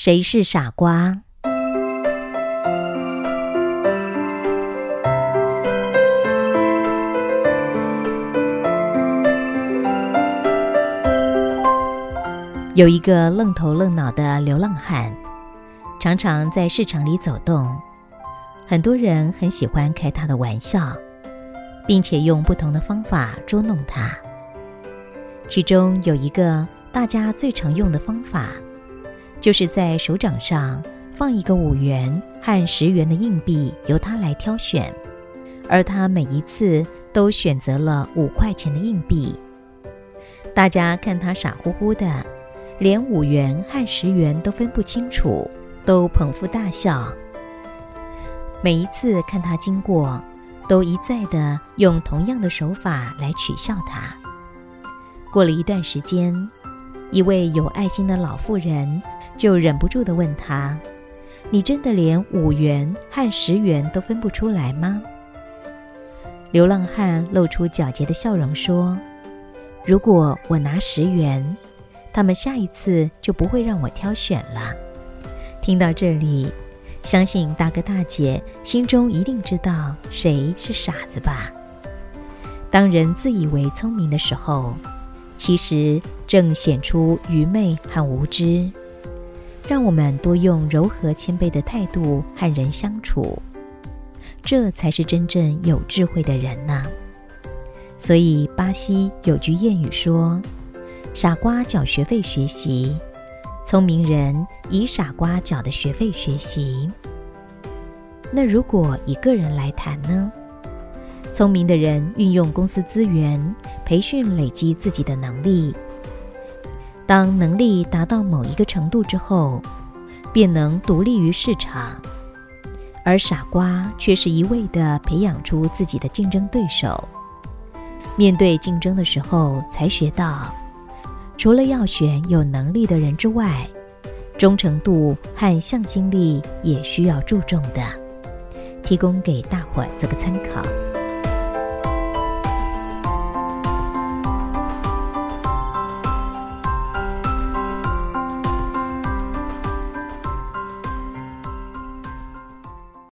谁是傻瓜？有一个愣头愣脑的流浪汉，常常在市场里走动，很多人很喜欢开他的玩笑，并且用不同的方法捉弄他。其中有一个大家最常用的方法，就是在手掌上放一个五元和十元的硬币，由他来挑选，而他每一次都选择了五块钱的硬币。大家看他傻乎乎的。连五元和十元都分不清楚，都捧腹大笑。每一次看他经过，都一再的用同样的手法来取笑他。过了一段时间，一位有爱心的老妇人就忍不住的问他：“你真的连五元和十元都分不出来吗？”流浪汉露出皎洁的笑容说：“如果我拿十元。”他们下一次就不会让我挑选了。听到这里，相信大哥大姐心中一定知道谁是傻子吧？当人自以为聪明的时候，其实正显出愚昧和无知。让我们多用柔和谦卑的态度和人相处，这才是真正有智慧的人呢。所以，巴西有句谚语说。傻瓜缴学费学习，聪明人以傻瓜缴的学费学习。那如果一个人来谈呢？聪明的人运用公司资源培训累积自己的能力，当能力达到某一个程度之后，便能独立于市场。而傻瓜却是一味的培养出自己的竞争对手，面对竞争的时候才学到。除了要选有能力的人之外，忠诚度和向心力也需要注重的，提供给大伙儿做个参考。